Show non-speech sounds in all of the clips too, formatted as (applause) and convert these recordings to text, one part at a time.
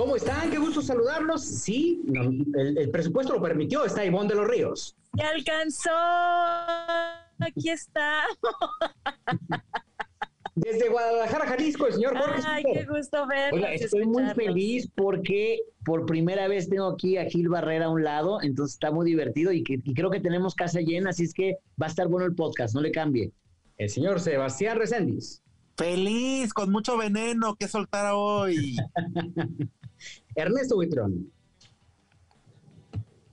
¿Cómo están? Qué gusto saludarlos. Sí, el, el presupuesto lo permitió, está Ivonne de los Ríos. ¡Me alcanzó! Aquí está. Desde Guadalajara, Jalisco, el señor Jorge. Ay, qué gusto verlos. Oiga, estoy muy feliz porque por primera vez tengo aquí a Gil Barrera a un lado, entonces está muy divertido y, que, y creo que tenemos casa llena, así es que va a estar bueno el podcast, no le cambie. El señor Sebastián Recendis. Feliz, con mucho veneno que soltar hoy. (laughs) Ernesto Buitrón.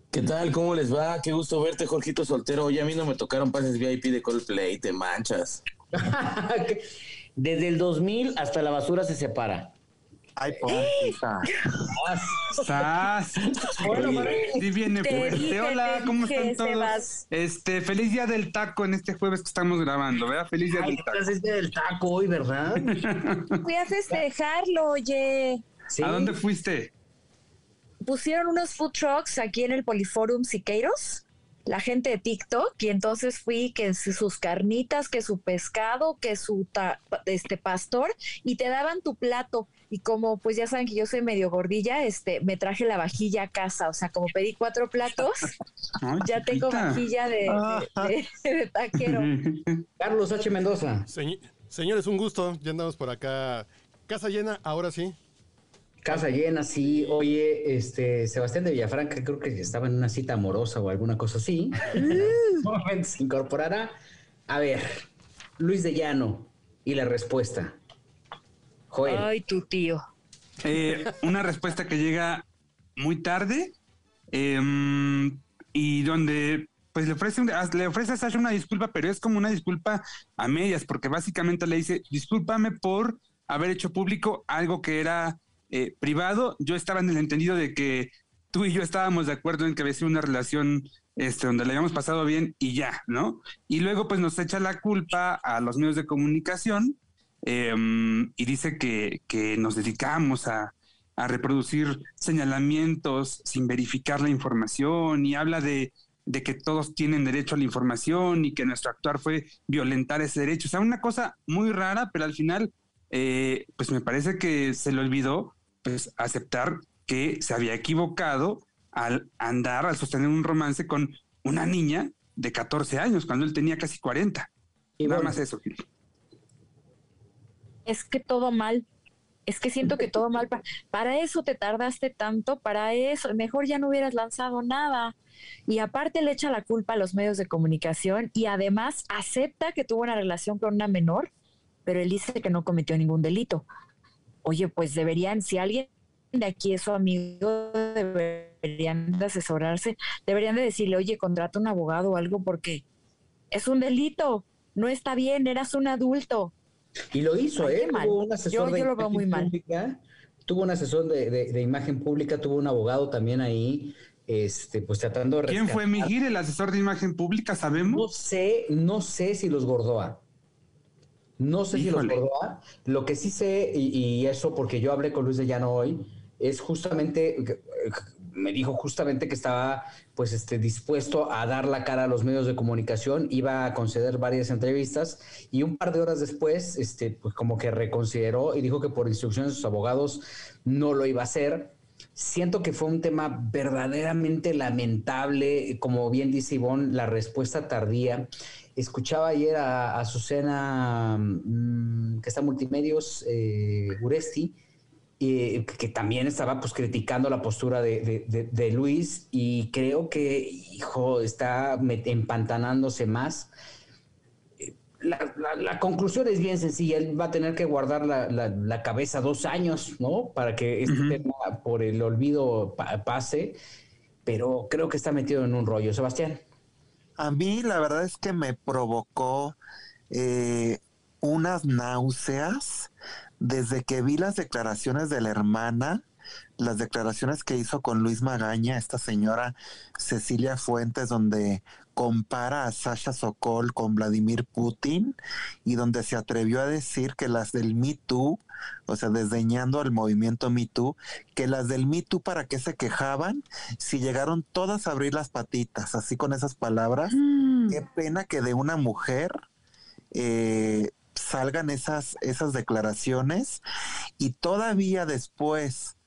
¿Qué tal? ¿Cómo les va? Qué gusto verte, Jorgito Soltero. Oye, a mí no me tocaron pases VIP de Coldplay, te manchas. (laughs) Desde el 2000 hasta la basura se separa. Ay, pobrecita. (laughs) ¡Sas! Bueno, Sí viene Te fuerte. dije, Hola, ¿cómo están todos? Sebas. Este, feliz día del taco en este jueves que estamos grabando, ¿verdad? Feliz día Ay, del taco. estás este del taco hoy, ¿verdad? (laughs) Fui a festejarlo, oye. Sí. ¿A dónde fuiste? Pusieron unos food trucks aquí en el Poliforum Siqueiros, la gente de TikTok, y entonces fui que sus carnitas, que su pescado, que su ta- este pastor, y te daban tu plato. Y como pues ya saben que yo soy medio gordilla, este, me traje la vajilla a casa. O sea, como pedí cuatro platos, (laughs) Ay, ya tengo vajilla de, de- de- de taquero. (laughs) Carlos H. Mendoza. Señ- señores, un gusto. Ya andamos por acá. Casa llena, ahora sí. Casa llena, sí. Oye, este, Sebastián de Villafranca creo que estaba en una cita amorosa o alguna cosa así. (laughs) Momento se incorporará. A ver, Luis de Llano y la respuesta. Joel. Ay, tu tío. Eh, una respuesta que llega muy tarde em, y donde pues le ofrece, un- le ofrece a Sasha una disculpa, pero es como una disculpa a medias, porque básicamente le dice, discúlpame por haber hecho público algo que era eh, privado. Yo estaba en el entendido de que tú y yo estábamos de acuerdo en que había sido una relación este, donde le habíamos pasado bien y ya, ¿no? Y luego pues nos echa la culpa a los medios de comunicación em, y dice que, que nos dedicamos a, a reproducir señalamientos sin verificar la información y habla de, de que todos tienen derecho a la información y que nuestro actuar fue violentar ese derecho. O sea, una cosa muy rara, pero al final, eh, pues me parece que se le olvidó pues, aceptar que se había equivocado al andar, al sostener un romance con una niña de 14 años, cuando él tenía casi 40. Y Nada bueno, más eso. Gil. es que todo mal. Es que siento que todo mal. Pa- Para eso te tardaste tanto, para eso. Mejor ya no hubieras lanzado nada. Y aparte le echa la culpa a los medios de comunicación y además acepta que tuvo una relación con una menor, pero él dice que no cometió ningún delito. Oye, pues deberían, si alguien de aquí es su amigo, deberían de asesorarse, deberían de decirle, oye, contrata un abogado o algo porque es un delito, no está bien, eras un adulto. Y lo hizo, ¿eh? mal. Tuvo un asesor Yo- de yo lo veo imagen muy mal. pública, tuvo un asesor de, de- de imagen pública, tuvo un abogado también ahí, este, pues tratando de ¿Quién fue. Miguel, el asesor de imagen pública? No ¿Sabemos? sé, no sé si los Gordoa. No sé si los Gordoa. Lo que sí sé, y, y eso porque yo hablé con Luis de Llano hoy, es justamente, que- me dijo justamente que estaba pues este, dispuesto a dar la cara a los medios de comunicación, iba a conceder varias entrevistas y un par de horas después, este, pues como que reconsideró y dijo que por instrucciones de sus abogados no lo iba a hacer. Siento que fue un tema verdaderamente lamentable, como bien dice Ivonne, la respuesta tardía. Escuchaba ayer a, a Azucena, mm, que está en multimedios, eh, Uresti, que también estaba pues criticando la postura de, de- Luis y creo que, hijo, está empantanándose más. La, la- la conclusión es bien sencilla, él va a tener que guardar la, la- cabeza dos años, ¿no? Para que este tema por el olvido pa- pase, pero creo que está metido en un rollo. Sebastián. A mí la verdad es que me provocó eh, unas náuseas desde que vi las declaraciones de la hermana, las declaraciones que hizo con Luis Magaña, esta señora Cecilia Fuentes, donde compara a Sasha Sokol con Vladimir Putin y donde se atrevió a decir que las del Me Too, o sea, desdeñando al movimiento Me Too, que las del Me Too para qué se quejaban si llegaron todas a abrir las patitas, así con esas palabras. Mm. Qué pena que de una mujer eh, salgan esas, esas declaraciones y todavía después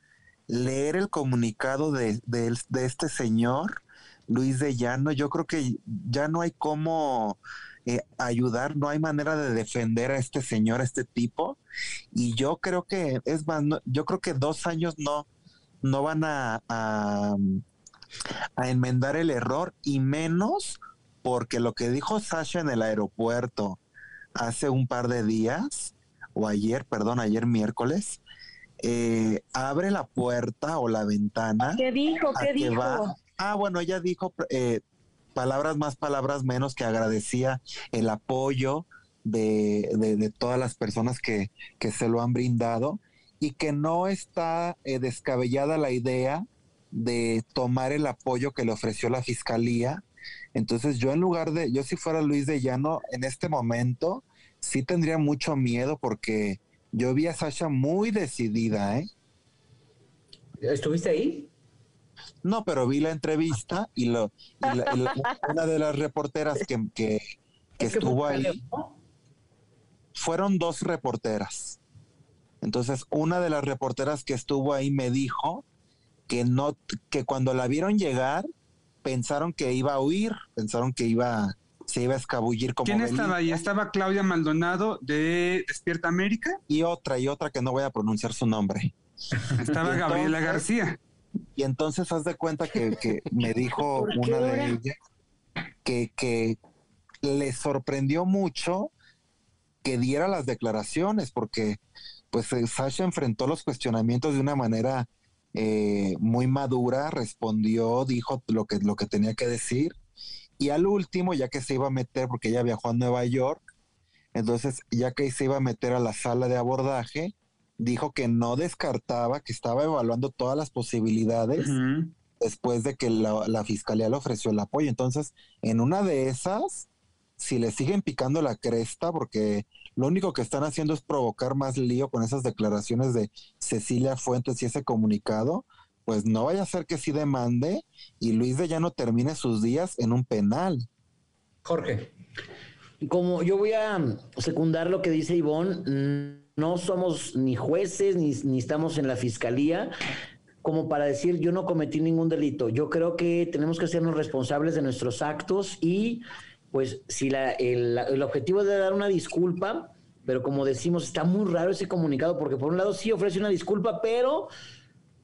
leer el comunicado de, de, de este señor, Luis de Llano, yo creo que ya no hay cómo eh, ayudar, no hay manera de defender a este señor, a este tipo, y yo creo que, es más, no- yo creo que dos años no, no van a, a, a enmendar el error, y menos porque lo que dijo Sasha en el aeropuerto hace un par de días, o ayer, perdón, ayer miércoles, eh, abre la puerta o la ventana ¿Qué dijo? ¿Qué dijo? va- Ah, bueno, ella dijo eh, palabras más, palabras menos, que agradecía el apoyo de, de- todas las personas que, que se lo han brindado y que no está eh, descabellada la idea de tomar el apoyo que le ofreció la fiscalía. Entonces yo en lugar de, yo si fuera Luis de Llano, en este momento sí tendría mucho miedo porque yo vi a Sasha muy decidida, ¿eh? ¿Estuviste ahí? No, pero vi la entrevista y, lo, y la- y la- una de las reporteras que, que, que Es que estuvo ahí, fueron dos reporteras. Entonces, una de las reporteras que estuvo ahí me dijo que no, que cuando la vieron llegar, pensaron que iba a huir, pensaron que iba, se iba a escabullir como ¿Quién estaba ahí? Estaba Claudia Maldonado de Despierta América. y otra, y otra que no voy a pronunciar su nombre. Estaba Gabriela García. Y entonces haz de cuenta que, que me dijo ¿Por qué una de ellas que, que le sorprendió mucho que diera las declaraciones, porque pues eh, Sasha enfrentó los cuestionamientos de una manera eh, muy madura, respondió, dijo lo que, lo que tenía que decir, y al último, ya que se iba a meter, porque ella viajó a Nueva York, entonces ya que se iba a meter a la sala de abordaje, dijo que no descartaba, que estaba evaluando todas las posibilidades después de que la, la fiscalía le ofreció el apoyo. Entonces, en una de esas, si le siguen picando la cresta, porque lo único que están haciendo es provocar más lío con esas declaraciones de Cecilia Fuentes y ese comunicado, pues no vaya a ser que sí demande y Luis de Llano termine sus días en un penal. Jorge. Como yo voy a secundar lo que dice Ivonne, no somos ni jueces ni, ni estamos en la fiscalía como para decir yo no cometí ningún delito. Yo creo que tenemos que hacernos responsables de nuestros actos y pues si la- el, el objetivo es dar una disculpa, pero como decimos, está muy raro ese comunicado porque por un lado sí ofrece una disculpa, pero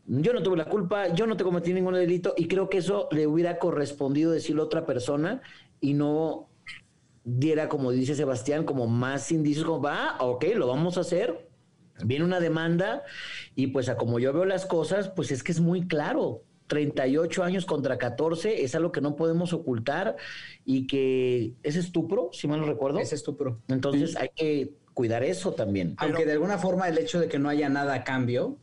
yo no tuve la culpa, yo no te cometí ningún delito y creo que eso le hubiera correspondido decirlo a otra persona y no diera, como dice Sebastián, como más indicios como, ah, ok, lo vamos a hacer. Viene una demanda y pues a como yo veo las cosas, pues es que es muy claro. 38 años contra 14 es algo que no podemos ocultar y que es estupro, si mal no recuerdo. Ese es tu pro. Entonces hay que cuidar eso también. Aunque de alguna forma el hecho de que no haya nada a cambio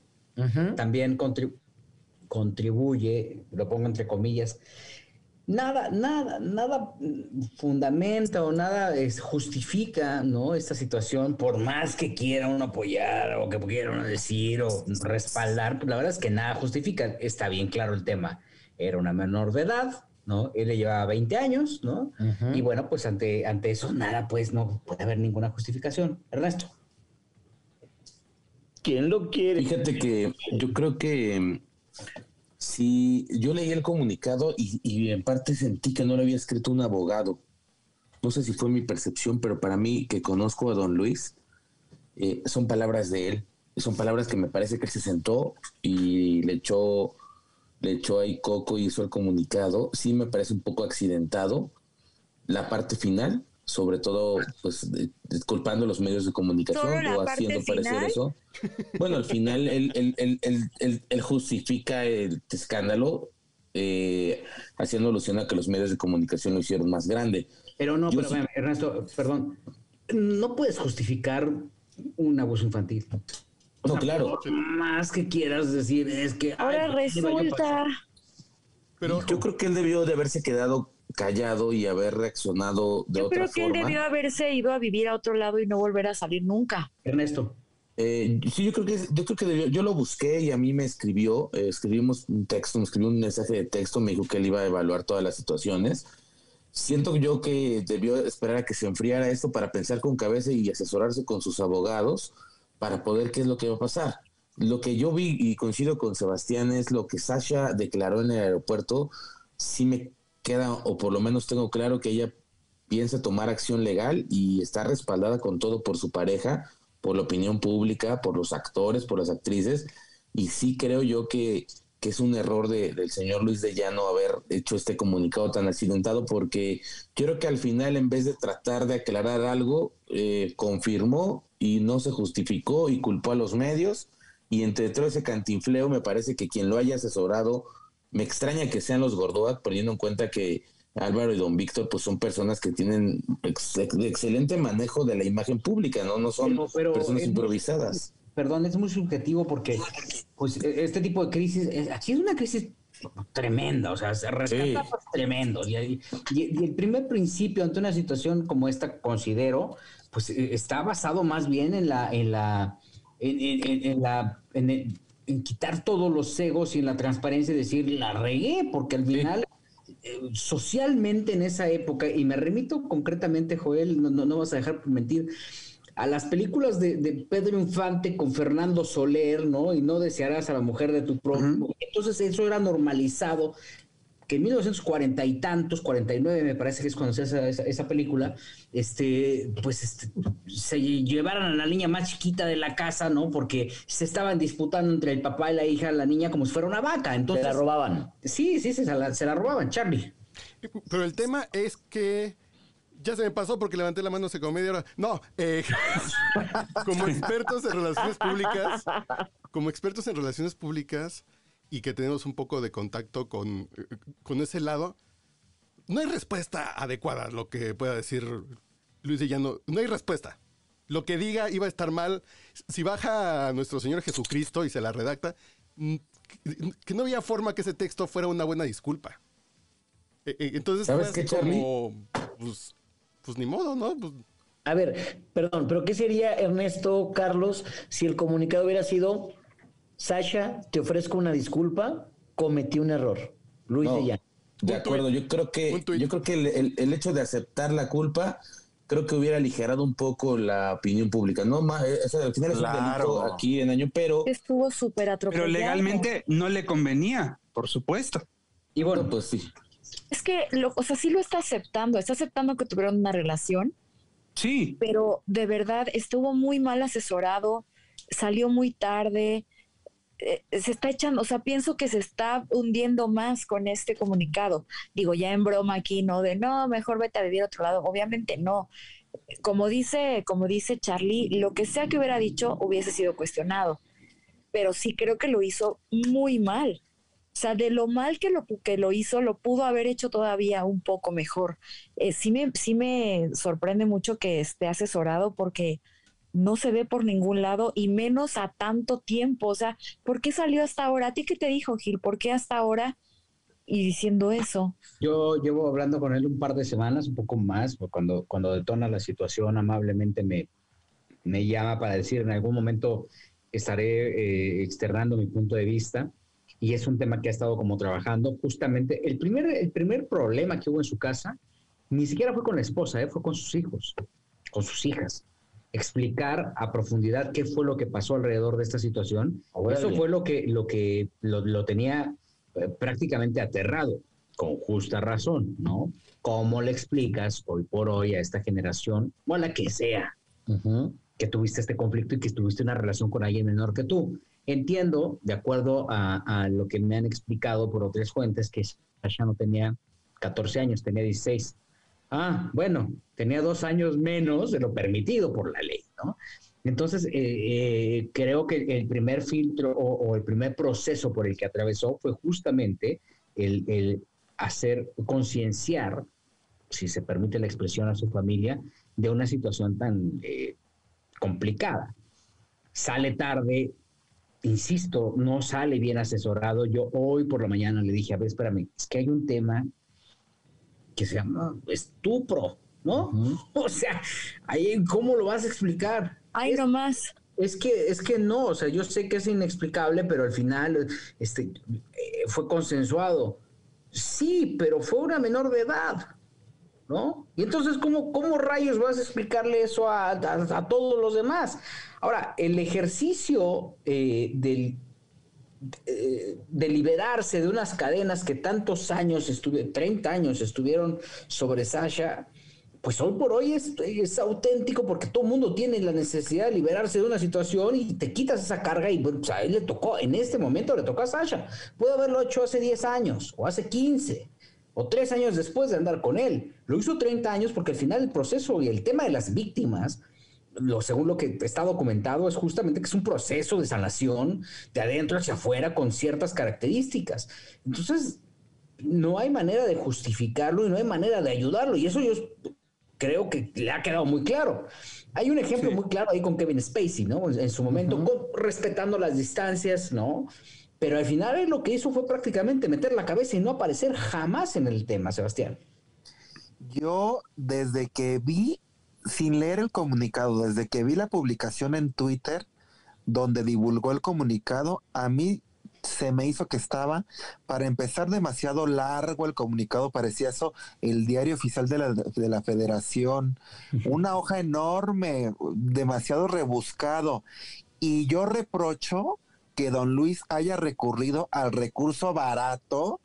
también contribu- contribuye, lo pongo entre comillas, nada, nada, nada fundamenta o nada es- justifica, ¿no? Esta situación, por más que quiera uno apoyar o que quiera uno decir o respaldar, pues la verdad es que nada justifica. Está bien claro el tema. Era una menor de edad, ¿no? Él le llevaba 20 años, ¿no? Y bueno, pues ante, ante eso nada, pues no puede haber ninguna justificación. Ernesto. ¿Quién lo quiere? Fíjate que yo creo que sí, yo leí el comunicado y, en parte sentí que no lo había escrito un abogado. No sé si fue mi percepción, pero para mí, que conozco a don Luis, eh, son palabras de él. Son palabras que me parece que se sentó y le echó, le echó ahí coco y hizo el comunicado. Sí me parece un poco accidentado la parte final, sobre todo pues de- disculpando a los medios de comunicación ¿Solo la o haciendo parecer final? eso. Bueno, al final él, él- él- él- él- él justifica el escándalo eh, haciendo alusión a que los medios de comunicación lo hicieron más grande. Pero no, Yo pero sí- Ernesto, perdón. No puedes justificar un abuso infantil. No, claro. Más que quieras decir es que... Ahora ay, ¿por qué me vaya a resulta. Pero Yo creo que él debió de haberse quedado callado y haber reaccionado de Yo otra creo que él forma. debió haberse ido a vivir a otro lado y no volver a salir nunca. Ernesto. Eh, sí, yo creo que yo creo que debió- yo lo busqué y a mí me escribió, eh, escribimos un texto, me escribió un mensaje de texto, me dijo que él iba a evaluar todas las situaciones. Siento yo que debió esperar a que se enfriara esto para pensar con cabeza y asesorarse con sus abogados para poder qué es lo que va a pasar. Lo que yo vi y coincido con Sebastián es lo que Sasha declaró en el aeropuerto, sí me queda, o por lo menos tengo claro que ella piensa tomar acción legal y está respaldada con todo por su pareja, por la opinión pública, por los actores, por las actrices, y sí creo yo que, que es un error de- del señor Luis de Llano haber hecho este comunicado tan accidentado, porque yo creo que al final, en vez de tratar de aclarar algo, eh, confirmó y no se justificó y culpó a los medios, y entre todo ese cantinfleo, me parece que quien lo haya asesorado, me extraña que sean los Gordoa, teniendo en cuenta que Álvaro y Don Víctor pues son personas que tienen ex- excelente manejo de la imagen pública, ¿no? No son Pero- pero personas muy- improvisadas. Perdón, es muy subjetivo porque pues e- este tipo de crisis, es- aquí es una crisis tremenda, o sea, se rescata Sí. pues, tremendo. Y, y- y el primer principio ante una situación como esta, considero, pues eh, está basado más bien en la, en la, en, en- en- en la, en, el- en quitar todos los egos y en la transparencia y decir la regué, porque al final eh, socialmente en esa época, y me remito concretamente, Joel, no, no, no vas a dejar mentir, a las películas de, de Pedro Infante con Fernando Soler, ¿no? Y no desearás a la mujer de tu prójimo. Entonces eso era normalizado, que en 1940 y tantos, 49 me parece que es cuando se hace esa, esa película, este, pues este, se llevaran a la niña más chiquita de la casa, ¿no? Porque se estaban disputando entre el papá y la hija, la niña como si fuera una vaca. Entonces, Se la robaban. Sí, sí, se la, se la robaban, Charlie. Pero el tema es que ya se me pasó porque levanté la mano hace como media hora. No, eh, (laughs) como expertos en relaciones públicas, como expertos en relaciones públicas y que tenemos un poco de contacto con, eh, con ese lado, no hay respuesta adecuada a lo que pueda decir Luis de Llano. No hay respuesta. Lo que diga iba a estar mal. Si baja a nuestro Señor Jesucristo y se la redacta, mm, que- no había forma que ese texto fuera una buena disculpa. Eh, eh, Entonces, ¿Sabes qué, Charlie? como, pues, pues ni modo, ¿no? Pues, A ver, perdón, pero ¿qué sería, Ernesto, Carlos, si el comunicado hubiera sido, Sasha, te ofrezco una disculpa, cometí un error? Luis No, de Llano. de Un acuerdo, yo creo que, Un yo creo que el, el- el hecho de aceptar la culpa, creo que hubiera aligerado un poco la opinión pública. No más, eh, o sea, al final es un Claro. delito aquí en año, pero Estuvo súper Pero atropellado. legalmente no le convenía, por supuesto. Y bueno, bueno, pues sí. Es que, lo, o sea, sí lo está aceptando, está aceptando que tuvieron una relación, Sí, pero de verdad estuvo muy mal asesorado, salió muy tarde, eh, se está echando, o sea, pienso que se está hundiendo más con este comunicado. Digo, ya en broma aquí, ¿no? De no, mejor vete a vivir a otro lado. Obviamente no. Como dice, como dice Charlie, lo que sea que hubiera dicho hubiese sido cuestionado. Pero sí creo que lo hizo muy mal. O sea, de lo mal que lo, que lo hizo, lo pudo haber hecho todavía un poco mejor. Eh, sí, me, sí me sorprende mucho que esté asesorado porque no se ve por ningún lado y menos a tanto tiempo. O sea, ¿por qué salió hasta ahora? ¿A ti qué te dijo, Gil? ¿Por qué hasta ahora? Y diciendo eso. Yo llevo hablando con él un par de semanas, un poco más, cuando, cuando detona la situación amablemente me, me llama para decir en algún momento estaré eh, externando mi punto de vista y es un tema que ha estado como trabajando justamente. El primer, el primer problema que hubo en su casa ni siquiera fue con la esposa, eh, fue con sus hijos, con sus hijas. Explicar a profundidad qué fue lo que pasó alrededor de esta situación. Eso fue lo que lo, que lo, lo tenía eh, prácticamente aterrado, con justa razón, ¿no? ¿Cómo le explicas hoy por hoy a esta generación, o a la que sea, que tuviste este conflicto y que tuviste una relación con alguien menor que tú? Entiendo, de acuerdo a, a lo que me han explicado por otras fuentes, que Sasha no tenía 14 años, tenía 16. Ah, bueno, tenía dos años menos de lo permitido por la ley, ¿no? Entonces, eh, eh, creo que el primer filtro o, el primer proceso por el que atravesó fue justamente el, el hacer concienciar, si se permite la expresión a su familia, de una situación tan eh, complicada. Sale tarde, insisto, no sale bien asesorado. Yo hoy por la mañana le dije, a ver, espérame, es que hay un tema que se llama estupro, ¿no? (laughs) O sea, ahí, ¿cómo lo vas a explicar? Ay, nomás. Es que, es que no, o sea, yo sé que es inexplicable, pero al final este, eh, fue consensuado. Sí, pero fue una menor de edad, ¿no? Y entonces, ¿cómo, cómo rayos vas a explicarle eso a, a, todos los demás? Ahora, el ejercicio eh, del, de liberarse de unas cadenas que tantos años, estuve, 30 años estuvieron sobre Sasha, pues hoy por hoy es, auténtico porque todo mundo tiene la necesidad de liberarse de una situación y te quitas esa carga y pues a él le tocó, en este momento le tocó a Sasha. Puede haberlo hecho hace 10 años o hace 15 o 3 años después de andar con él. Lo hizo 30 años porque al final el proceso y el tema de las víctimas, lo, según lo que está documentado, es justamente que es un proceso de sanación de adentro hacia afuera con ciertas características. Entonces, no hay manera de justificarlo y no hay manera de ayudarlo. Y eso yo creo que le ha quedado muy claro. Hay un ejemplo muy claro ahí con Kevin Spacey, ¿no? En su momento, respetando las distancias, ¿no? Pero al final él lo que hizo fue prácticamente meter la cabeza y no aparecer jamás en el tema, Sebastián. Yo, desde que vi, sin leer el comunicado, desde que vi la publicación en Twitter, donde divulgó el comunicado, a mí se me hizo que estaba, para empezar, demasiado largo el comunicado, parecía eso el diario oficial de la, de la federación, una hoja enorme, demasiado rebuscado. Y yo reprocho que don Luis haya recurrido al recurso barato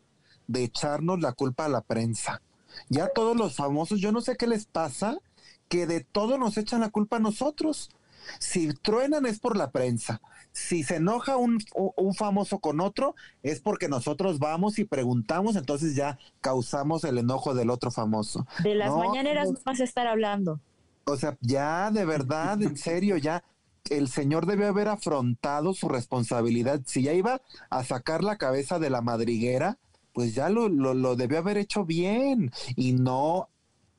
de echarnos la culpa a la prensa. Ya todos los famosos, yo no sé qué les pasa, que de todo nos echan la culpa a nosotros. Si truenan es por la prensa, si se enoja un, un, famoso con otro, es porque nosotros vamos y preguntamos, entonces ya causamos el enojo del otro famoso. De las mañaneras no vas a estar hablando. O sea, ya de verdad, en serio, ya el señor debe haber afrontado su responsabilidad. Si ya iba a sacar la cabeza de la madriguera, pues ya lo, lo, lo debió haber hecho bien y no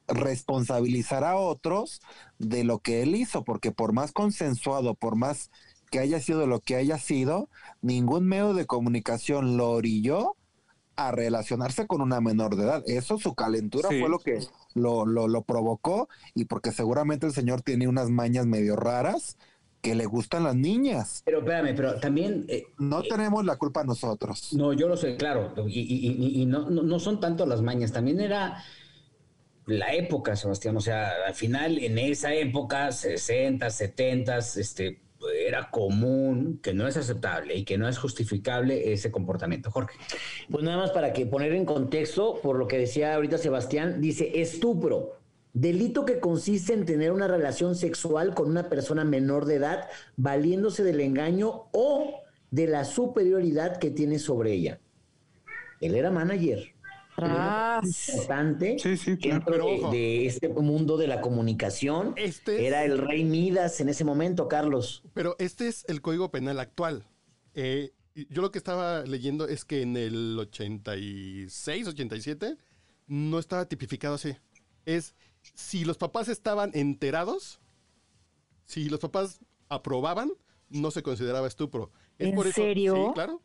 responsabilizar a otros de lo que él hizo, porque por más consensuado, por más que haya sido lo que haya sido, ningún medio de comunicación lo orilló a relacionarse con una menor de edad. Eso, su calentura fue lo que lo, lo, lo, provocó y porque seguramente el señor tiene unas mañas medio raras que le gustan las niñas. Pero espérame, pero también... Eh, no eh, tenemos la culpa nosotros. No, yo lo sé, claro, y, y, y no, no, no son tanto las mañas, también era la época, Sebastián. O sea, al final, en esa época, 60, 70, este, era común, que no es aceptable y que no es justificable ese comportamiento. Jorge. Pues nada más para que poner en contexto, por lo que decía ahorita Sebastián, dice estupro. Delito que consiste en tener una relación sexual con una persona menor de edad, valiéndose del engaño o de la superioridad que tiene sobre ella. Él era manager importante de, este mundo de la comunicación. Este Era el rey Midas en ese momento, Carlos. Pero este es el código penal actual. Eh, yo lo que estaba leyendo es que en el 86, 87 no estaba tipificado así. Es si los papás estaban enterados, si los papás aprobaban, no se consideraba estupro. ¿En serio? sí, claro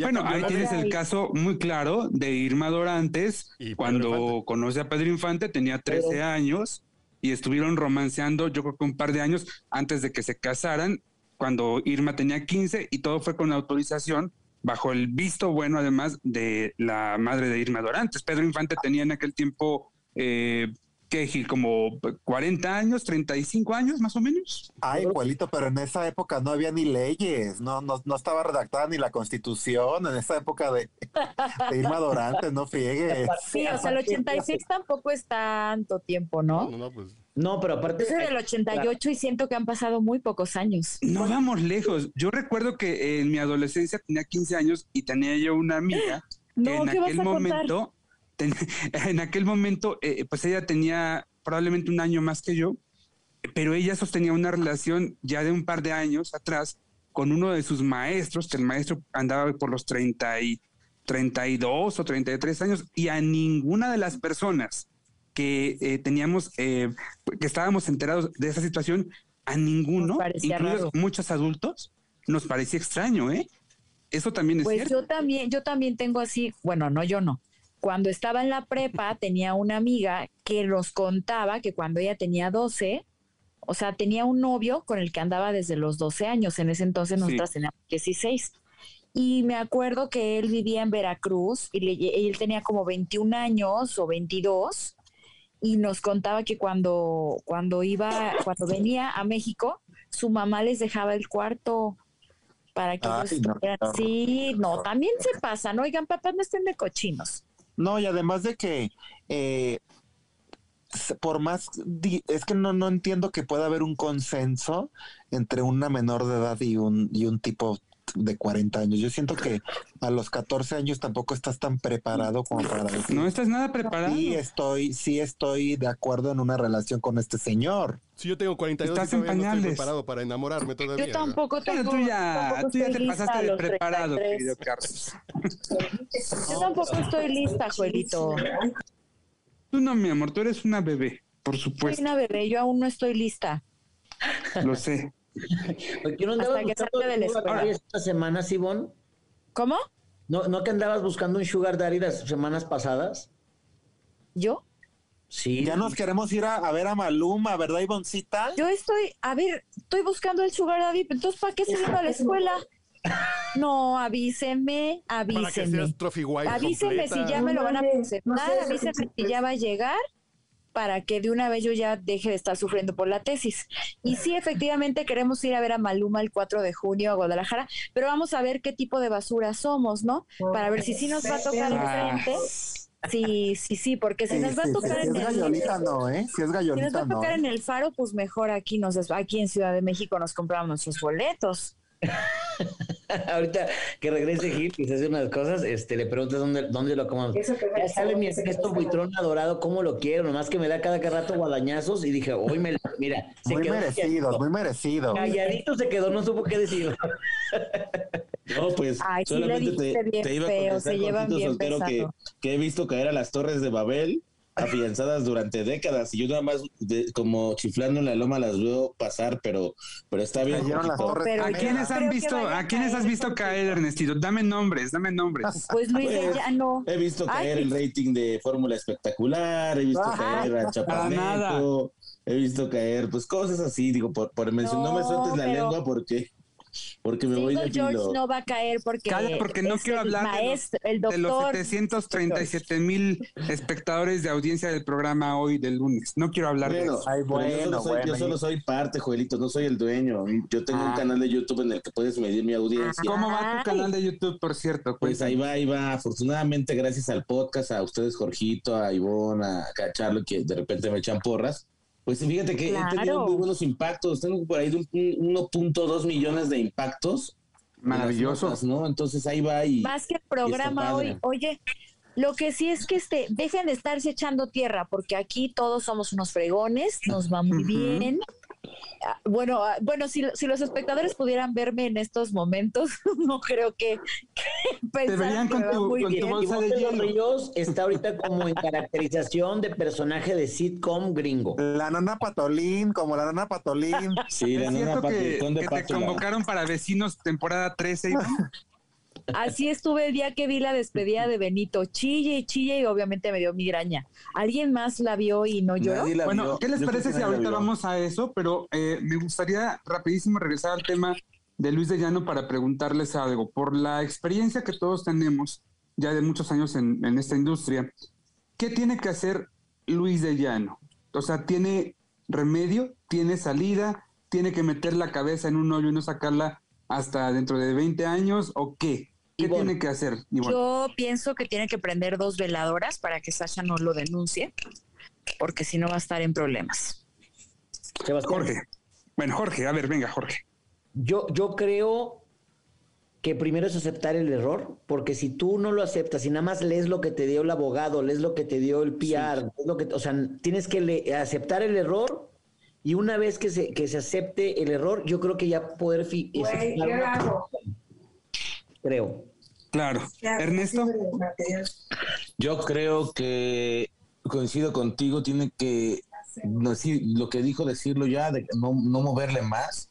bueno, ahí tienes el caso muy claro de Irma Dorantes, cuando conoce a Pedro Infante, tenía 13 años y estuvieron romanceando, yo creo que un par de años antes de que se casaran, cuando Irma tenía 15 y todo fue con autorización, bajo el visto bueno además de la madre de Irma Dorantes. Pedro Infante tenía en aquel tiempo eh, ¿qué, Gil? Como 40 años, 35 años más o menos. Ah, igualito, pero en esa época no había ni leyes, no, no, no estaba redactada ni la constitución, en esa época de, Irma Dorantes, no friegues. (laughs) Sí, o sea, el 86 tampoco es tanto tiempo, ¿no? No, no, pues. No, pero aparte. Es del 88 y siento que han pasado muy pocos años. No vamos lejos. Yo recuerdo que en mi adolescencia tenía 15 años y tenía yo una amiga que en aquel momento (laughs) en aquel momento, eh, pues ella tenía probablemente un año más que yo, pero ella sostenía una relación ya de un par de años atrás con uno de sus maestros, que el maestro andaba por los 30 y 32 o 33 años, y a ninguna de las personas que eh, teníamos, eh, que estábamos enterados de esa situación, a ninguno, incluidos raro. muchos adultos, nos parecía extraño, ¿eh? Eso también es Pues cierto. yo también, yo también tengo así, bueno, no, yo no. Cuando estaba en la prepa tenía una amiga que nos contaba que cuando ella tenía 12, o sea, tenía un novio con el que andaba desde los 12 años, en ese entonces Sí. nosotras teníamos 16. Y me acuerdo que él vivía en Veracruz y le- él tenía como 21 años o 22 y nos contaba que cuando, cuando iba, cuando venía a México, su mamá les dejaba el cuarto para que Ay, ellos no, estuvieran- no. Sí, no, también se pasan. Oigan, papás, no estén de cochinos. No, y además de que eh, por más es que no, no entiendo que pueda haber un consenso entre una menor de edad y un, y un tipo de 40 años. Yo siento que a los 14 años tampoco estás tan preparado como para decir. No estás nada preparado. Sí estoy, sí estoy de acuerdo en una relación con este señor. Si yo tengo 42 Estás y en todavía no estoy pañales. preparado para enamorarme todavía. Yo tampoco Pero tengo. tú ya, tampoco tú ya te pasaste de los preparado, 33. querido Carlos. Yo tampoco estoy lista, Joelito. Tú no, mi amor, tú eres una bebé, por Soy supuesto, una bebé, yo aún no estoy lista. lo sé. Oye, ¿No andabas Hasta que salga de la un sugar escuela. daddy esta semana, Sibón? ¿Cómo? ¿No, ¿No que andabas buscando un sugar daddy las semanas pasadas? ¿Yo? Sí. Ya nos queremos ir a, a ver a Maluma, ¿verdad, Ivoncita? Yo estoy, a ver, estoy buscando el Sugar Daddy, entonces ¿para qué se vino a la escuela? No, avísenme, Para que seas trophy wife Avísenme completa. si ya me lo van a presentar, avísenme si ya va a llegar para que de una vez yo ya deje de estar sufriendo por la tesis. Y sí, efectivamente queremos ir a ver a Maluma el 4 de junio a Guadalajara, pero vamos a ver qué tipo de basura somos, ¿no? Para ver si sí nos va a tocar enfrente. Sí, sí, sí, porque si nos va a tocar si en es el... gallolita, no. Si es Si nos va gallolita, a no. tocar en el faro, pues mejor aquí nos aquí en Ciudad de México nos compramos nuestros boletos. (laughs) Ahorita que regrese Gil y se hace unas cosas, este, le preguntas dónde, dónde lo comamos. Ya sale mi espesto buitrón adorado, cómo lo quiero, nomás que me da cada, rato guadañazos y dije, hoy me, mira, se Muy quedó merecidos, muy merecidos. calladito, se quedó, no supo qué decir. No, pues Ay, sí le solamente te, te iba a feo, se llevan bien soltero, que, que he visto caer a las torres de Babel afianzadas durante décadas y yo nada más de- como chiflando en la loma las veo pasar, pero pero está bien. Pero ¿A quiénes no han visto, a quiénes has visto caer, Ernestito? Dame nombres, dame nombres. (laughs) Pues Luis Pues, Llano. He visto Ay, caer el rating de Fórmula Espectacular, he visto Ajá. caer a nada. Chaparneco, he visto caer, pues cosas así, digo, por, por mencionar, no, me No, sueltes la pero- lengua porque, porque me voy Single de George no va a caer porque, Calla, porque no quiero el hablar de los- el de los doctor. 737 mil espectadores de audiencia del programa hoy del lunes. No quiero hablar de Bueno, eso. Ay, pero yo, solo soy, yo solo soy parte, Joelito, no soy el dueño. Yo tengo un Ah. canal de YouTube en el que puedes medir mi audiencia. ¿Cómo va Ay. tu canal de YouTube, por cierto? Pues ahí va, ahí va. Afortunadamente, gracias al podcast, a ustedes, Jorgito, a Ivonne, a, a Charlo, que de repente me echan porras. Pues fíjate que he tenido Claro. muy buenos impactos. Tengo por ahí de un- un 1.2 millones de impactos. Maravilloso. notas, ¿no? Entonces ahí va y. Más que el programa hoy, oye, lo que sí es que este, dejen de estarse echando tierra, porque aquí todos somos unos fregones, nos va muy bien. Bueno, ah, bueno, si, si los espectadores pudieran verme en estos momentos, (laughs) no creo que, que pensaran verían con tu- muy con tu bien. bolsa de hielo. Ríos está ahorita como en caracterización de personaje de sitcom gringo. La nana Patolín, como la nana Patolín. Sí, ¿Es la nana cierto que, que te convocaron para Vecinos temporada 13? Iván? (laughs) Así estuve el día que vi la despedida de Benito. Chille y chille y obviamente me dio migraña. ¿Alguien más la vio y no lloró? Bueno, vio. ¿qué les Yo parece si ahorita vamos a eso? Pero eh, me gustaría rapidísimo regresar al tema de Luis de Llano para preguntarles algo. Por la experiencia que todos tenemos ya de muchos años en, en esta industria, ¿qué tiene que hacer Luis de Llano? O sea, ¿tiene remedio? ¿Tiene salida? ¿Tiene que meter la cabeza en un hoyo y no sacarla hasta dentro de 20 años? ¿O qué? ¿Qué Ivonne, tiene que hacer? Ivonne? Yo pienso que tiene que prender dos veladoras para que Sasha no lo denuncie, porque si no va a estar en problemas. Sebastián, Jorge. Bueno, Jorge, a ver, venga, Jorge. Yo, yo creo que primero es aceptar el error, porque si tú no lo aceptas y nada más lees lo que te dio el abogado, lees lo que te dio el PR, lees lo que, o sea, tienes que le- aceptar el error y una vez que se, que se acepte el error, yo creo que ya poder una- Creo. Claro. Ernesto. Yo creo que coincido contigo, tiene que no, sí, lo que dijo decirlo ya, de no, no moverle más,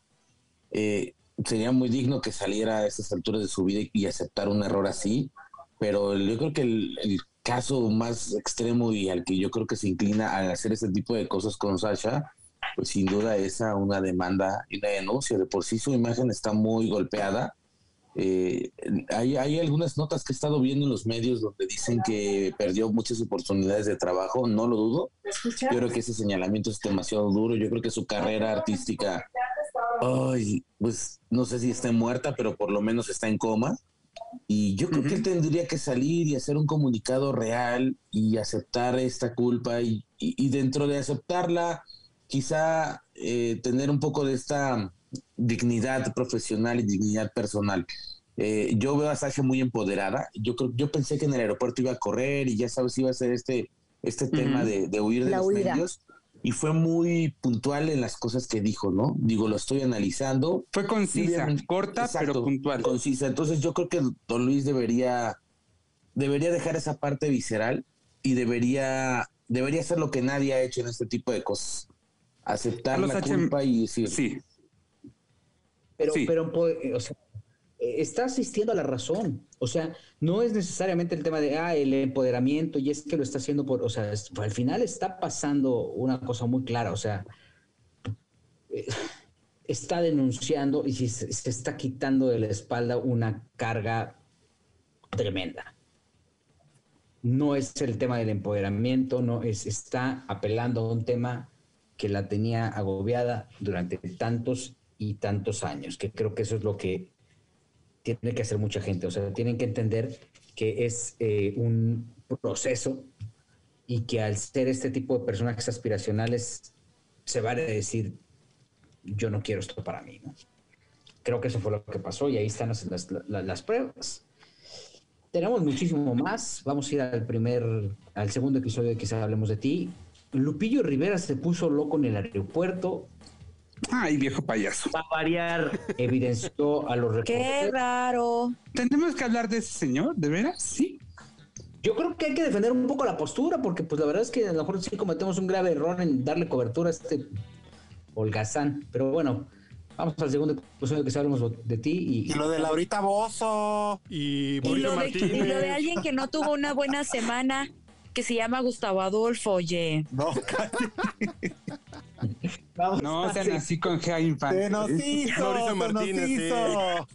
eh, sería muy digno que saliera a esas alturas de su vida y, aceptar un error así, pero yo creo que el, el caso más extremo y al que yo creo que se inclina a hacer ese tipo de cosas con Sasha, pues sin duda es a una demanda y una denuncia. De por sí su imagen está muy golpeada. Eh, hay, hay algunas notas que he estado viendo en los medios donde dicen que perdió muchas oportunidades de trabajo, no lo dudo. Yo creo que ese señalamiento es demasiado duro. Yo creo que su carrera artística, ay, pues no sé si está muerta, pero por lo menos está en coma. Y yo creo que él tendría que salir y hacer un comunicado real y aceptar esta culpa y, y- y dentro de aceptarla, quizá eh, tener un poco de esta dignidad profesional y dignidad personal. Eh, yo veo a Sasha muy empoderada. Yo creo, yo pensé que en el aeropuerto iba a correr y ya sabes iba a ser este este tema de, de huir de La los huida. medios y fue muy puntual en las cosas que dijo, ¿no? Digo, lo estoy analizando. Fue concisa, corta, Exacto, pero puntual. Concisa. Entonces yo creo que Don Luis debería, debería dejar esa parte visceral y debería, debería hacer lo que nadie ha hecho en este tipo de cosas. Aceptar Carlos la H. culpa y decir, Sí, Pero, Sí. pero eh, o sea, eh, está asistiendo a la razón. O sea, no es necesariamente el tema de ah, el empoderamiento y es que lo está haciendo por, o sea, es- al final está pasando una cosa muy clara. O sea, eh, está denunciando y se, se está quitando de la espalda una carga tremenda. No es el tema del empoderamiento, no es, está apelando a un tema que la tenía agobiada durante tantos y tantos años, que creo que eso es lo que tiene que hacer mucha gente. O sea, tienen que entender que es eh, un proceso y que al ser este tipo de personajes aspiracionales se vale decir, yo no quiero esto para mí. ¿no? Creo que eso fue lo que pasó y ahí están las, las- la- las pruebas. Tenemos muchísimo más. Vamos a ir al primer, al segundo episodio de Quizá Hablemos de Ti. Lupillo Rivera se puso loco en el aeropuerto, ay, viejo payaso. Va a variar. evidenció a los Qué reporteros. raro. ¿Tenemos que hablar de ese señor? ¿De veras? Sí. Yo creo que hay que defender un poco la postura, porque pues la verdad es que a lo mejor sí cometemos un grave error en darle cobertura a este holgazán. Pero bueno, vamos al segundo episodio que hablemos de ti y, Y lo de Laurita Bozo. Y Y lo, de, y lo de alguien que no tuvo una buena semana, que se llama Gustavo Adolfo, oye. No, (laughs) vamos No sean así con G Infante. se nos hizo. Mauricio se nos Martínez, sí. hizo.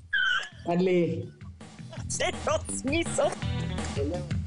darle Se nos hizo.